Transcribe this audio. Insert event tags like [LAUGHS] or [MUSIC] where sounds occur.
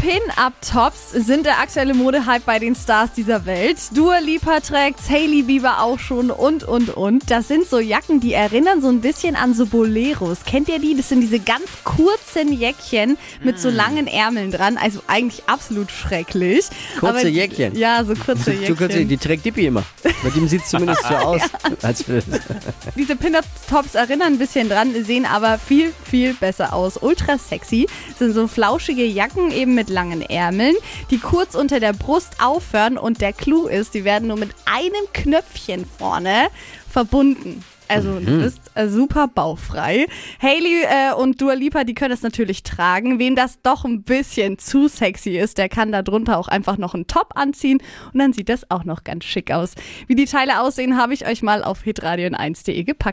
Pin-Up-Tops sind der aktuelle Modehype bei den Stars dieser Welt. Dua Lipa trägt's, Hailey Bieber auch schon und, und, und. Das sind so Jacken, die erinnern so ein bisschen an so Boleros. Kennt ihr die? Das sind diese ganz kurzen Jäckchen mit so langen Ärmeln dran. Also eigentlich absolut schrecklich. Kurze Aber- Jäckchen. Ja, so kurze [LAUGHS] So Jäckchen. kurz, die trägt Dippi immer. Bei dem sieht es zumindest so [LAUGHS] aus. Für, [LAUGHS] Diese Pin-Up-Tops erinnern ein bisschen dran, sehen aber viel, viel besser aus. Ultra sexy. Sind so flauschige Jacken eben mit langen Ärmeln, die kurz unter der Brust aufhören und der Clou ist, die werden nur mit einem Knöpfchen vorne verbunden. Also du bist äh, super bauchfrei. Hailey äh, und Dua Lipa, die können das natürlich tragen. Wem das doch ein bisschen zu sexy ist, der kann da drunter auch einfach noch einen Top anziehen und dann sieht das auch noch ganz schick aus. Wie die Teile aussehen, habe ich euch mal auf hitradion1.de gepackt.